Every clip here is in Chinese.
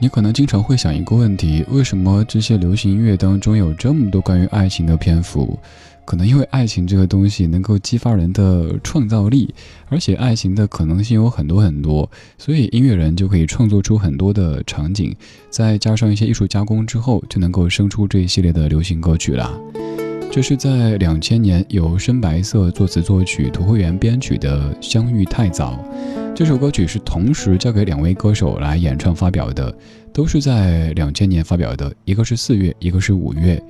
你可能经常会想一个问题：为什么这些流行音乐当中有这么多关于爱情的篇幅？可能因为爱情这个东西能够激发人的创造力，而且爱情的可能性有很多很多，所以音乐人就可以创作出很多的场景，再加上一些艺术加工之后，就能够生出这一系列的流行歌曲啦。这是在两千年由深白色作词作曲、涂慧源编曲的《相遇太早》。这首歌曲是同时交给两位歌手来演唱发表的，都是在两千年发表的，一个是四月，一个是五月。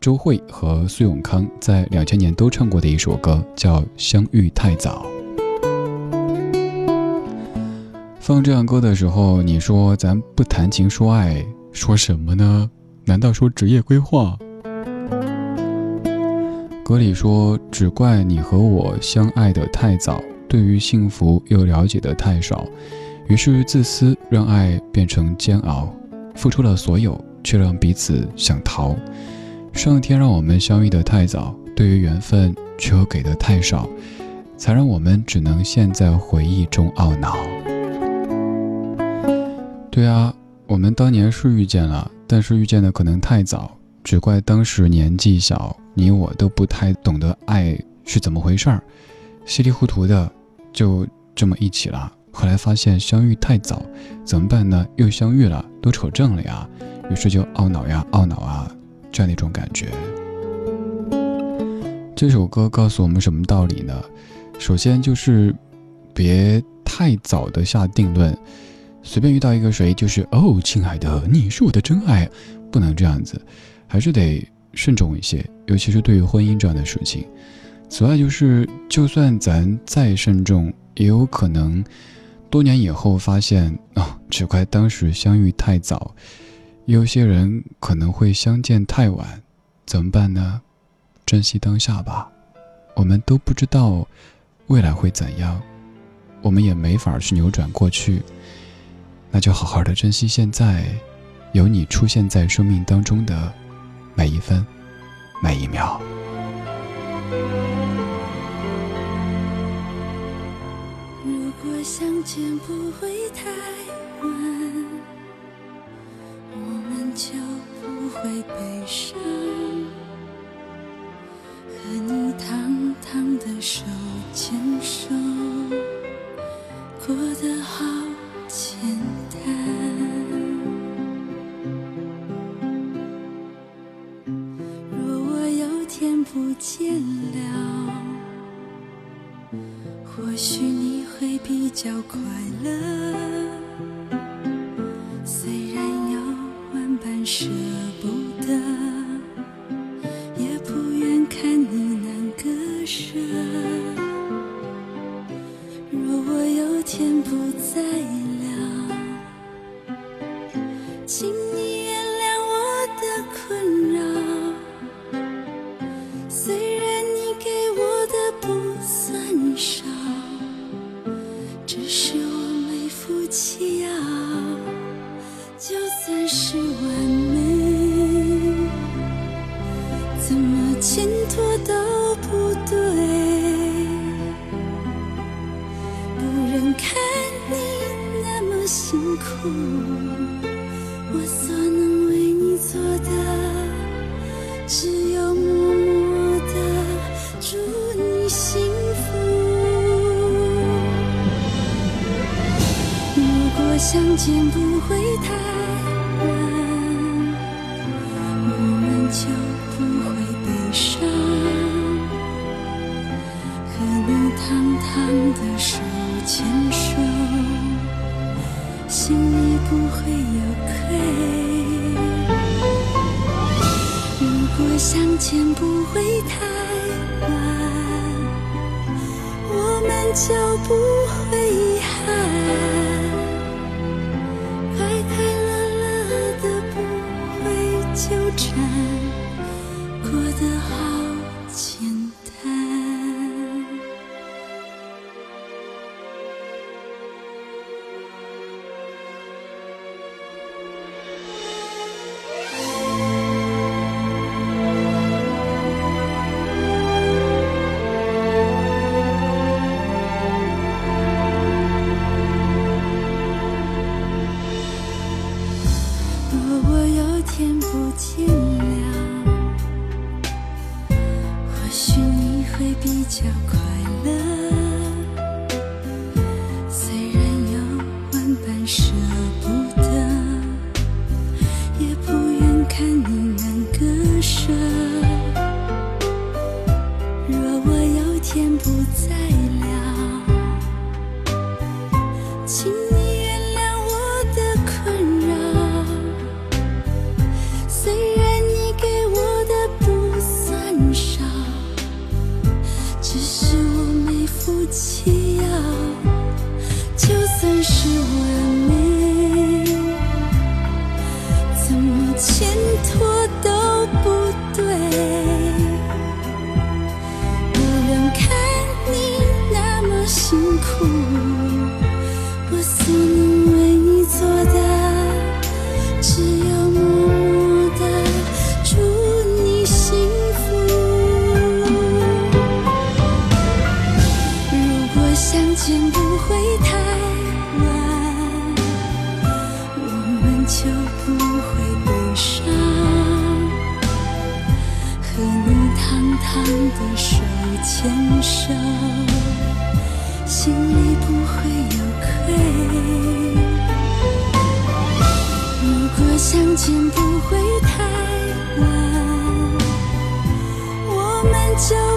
周蕙和苏永康在两千年都唱过的一首歌叫《相遇太早》。放这样歌的时候，你说咱不谈情说爱，说什么呢？难道说职业规划？歌里说，只怪你和我相爱的太早，对于幸福又了解的太少，于是自私让爱变成煎熬，付出了所有，却让彼此想逃。上天让我们相遇的太早，对于缘分却又给的太少，才让我们只能陷在回忆中懊恼。对啊，我们当年是遇见了，但是遇见的可能太早，只怪当时年纪小，你我都不太懂得爱是怎么回事儿，稀里糊涂的就这么一起了。后来发现相遇太早，怎么办呢？又相遇了，都扯正了呀，于是就懊恼呀，懊恼啊，这样的一种感觉。这首歌告诉我们什么道理呢？首先就是别太早的下定论。随便遇到一个谁，就是哦，亲爱的，你是我的真爱，不能这样子，还是得慎重一些，尤其是对于婚姻这样的事情。此外，就是就算咱再慎重，也有可能多年以后发现哦，只怪当时相遇太早，有些人可能会相见太晚，怎么办呢？珍惜当下吧，我们都不知道未来会怎样，我们也没法去扭转过去。那就好好的珍惜现在，有你出现在生命当中的每一分每一秒。如果相见不会太晚，我们就不会悲伤。和你堂堂的手牵手，过得好简不见了，或许你会比较快乐。虽然有万般舍不得，怎么牵托都不对不忍看你那么辛苦我所能为你做的只有默默的祝你幸福。如果相见不会太相见不会太晚。我们就不会遗憾快快乐乐的不会纠缠。比较快乐。我们就。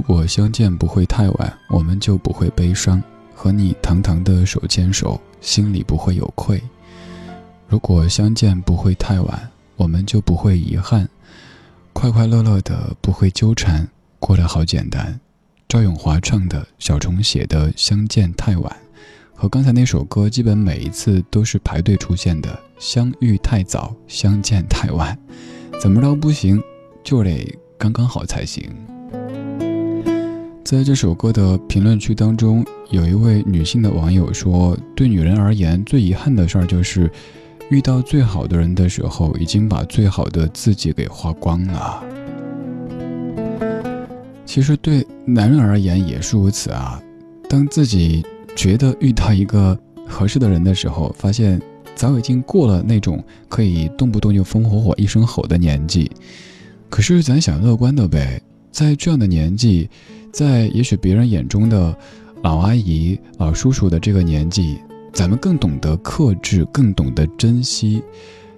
如果相见不会太晚，我们就不会悲伤；和你堂堂的手牵手，心里不会有愧。如果相见不会太晚，我们就不会遗憾，快快乐乐的不会纠缠，过得好简单。赵咏华唱的，小虫写的《相见太晚》，和刚才那首歌基本每一次都是排队出现的。相遇太早，相见太晚，怎么着不行，就得刚刚好才行。在这首歌的评论区当中，有一位女性的网友说：“对女人而言，最遗憾的事儿就是，遇到最好的人的时候，已经把最好的自己给花光了。”其实对男人而言也是如此啊。当自己觉得遇到一个合适的人的时候，发现早已经过了那种可以动不动就风火火一声吼的年纪。可是咱想乐观的呗，在这样的年纪。在也许别人眼中的老阿姨、老叔叔的这个年纪，咱们更懂得克制，更懂得珍惜，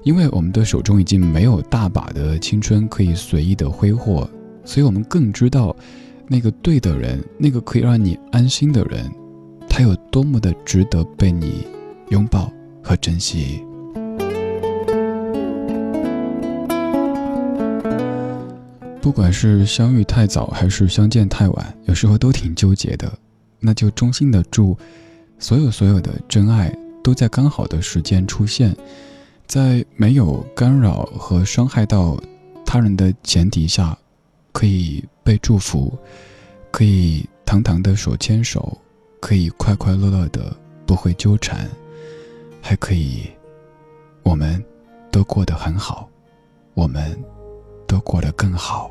因为我们的手中已经没有大把的青春可以随意的挥霍，所以我们更知道那个对的人，那个可以让你安心的人，他有多么的值得被你拥抱和珍惜。不管是相遇太早还是相见太晚，有时候都挺纠结的。那就衷心的祝所有所有的真爱都在刚好的时间出现，在没有干扰和伤害到他人的前提下，可以被祝福，可以堂堂的手牵手，可以快快乐乐的不会纠缠，还可以，我们都过得很好，我们。都过得更好。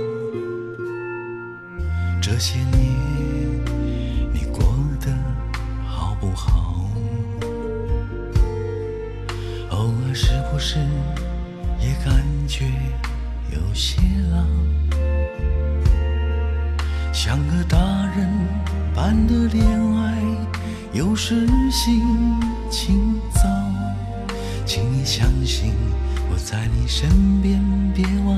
这些年你过得好不好？偶尔是不是也感觉有些老？像个大人般的恋爱，有时心情糟，请你相信。我在你身边，别忘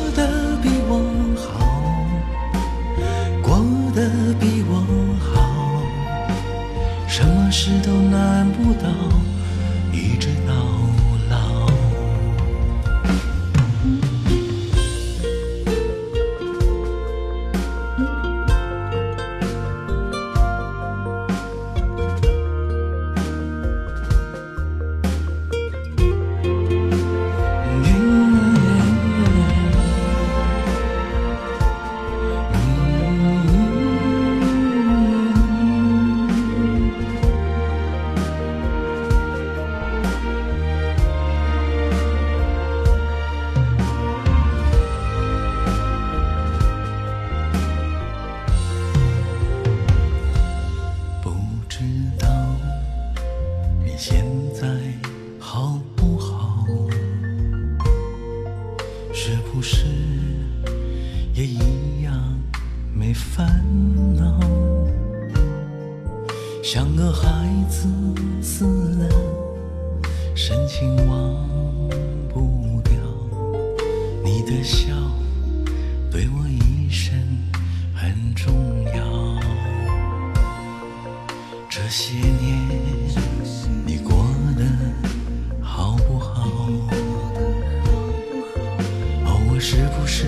是不是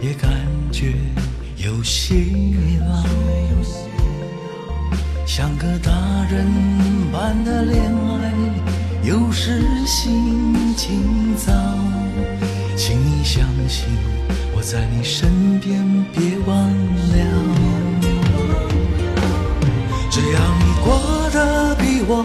也感觉有些老？像个大人般的恋爱，有时心情糟。请你相信我在你身边，别忘了。只要你过得比我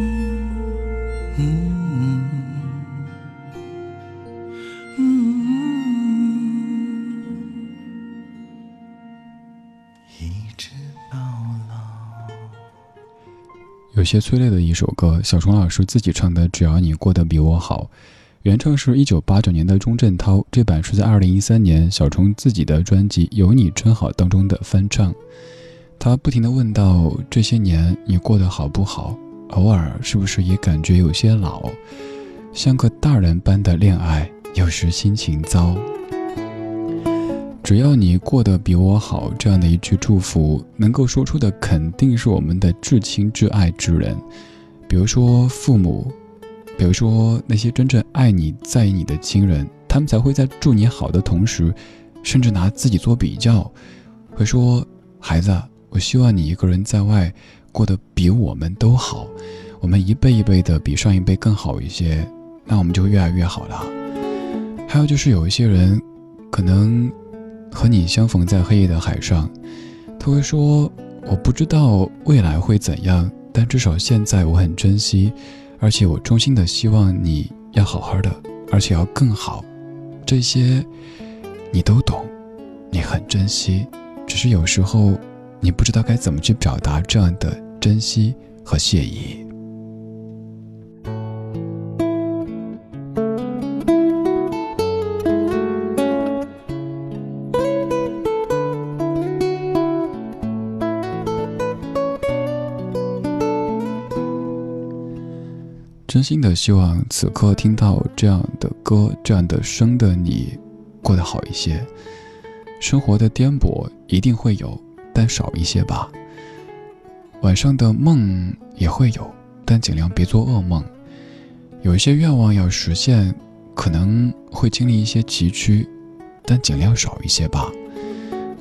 有些催泪的一首歌，小虫老师自己唱的《只要你过得比我好》，原唱是一九八九年的钟镇涛，这版是在二零一三年小虫自己的专辑《有你真好》当中的翻唱。他不停地问道：这些年你过得好不好？偶尔是不是也感觉有些老？像个大人般的恋爱，有时心情糟。只要你过得比我好，这样的一句祝福，能够说出的肯定是我们的至亲至爱之人，比如说父母，比如说那些真正爱你、在意你的亲人，他们才会在祝你好的同时，甚至拿自己做比较，会说：“孩子，我希望你一个人在外过得比我们都好，我们一辈一辈的比上一辈更好一些，那我们就越来越好了。”还有就是有一些人，可能。和你相逢在黑夜的海上，他会说：“我不知道未来会怎样，但至少现在我很珍惜，而且我衷心的希望你要好好的，而且要更好。这些你都懂，你很珍惜，只是有时候你不知道该怎么去表达这样的珍惜和谢意。”真心的希望此刻听到这样的歌、这样的声的你，过得好一些。生活的颠簸一定会有，但少一些吧。晚上的梦也会有，但尽量别做噩梦。有一些愿望要实现，可能会经历一些崎岖，但尽量少一些吧。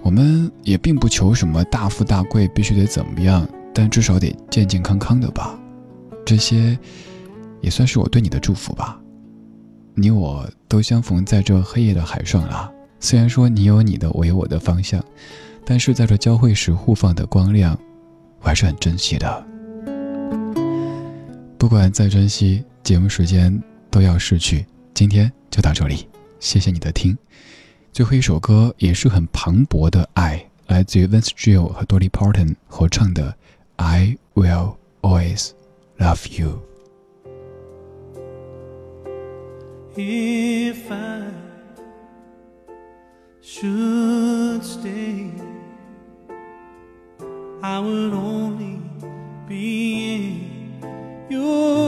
我们也并不求什么大富大贵，必须得怎么样，但至少得健健康康的吧。这些。也算是我对你的祝福吧。你我都相逢在这黑夜的海上了。虽然说你有你的，我有我的方向，但是在这交汇时互放的光亮，我还是很珍惜的。不管再珍惜，节目时间都要逝去。今天就到这里，谢谢你的听。最后一首歌也是很磅礴的爱，来自于 Vince Gill 和 Dolly Parton 合唱的《I Will Always Love You》。if I should stay, I would only be in your.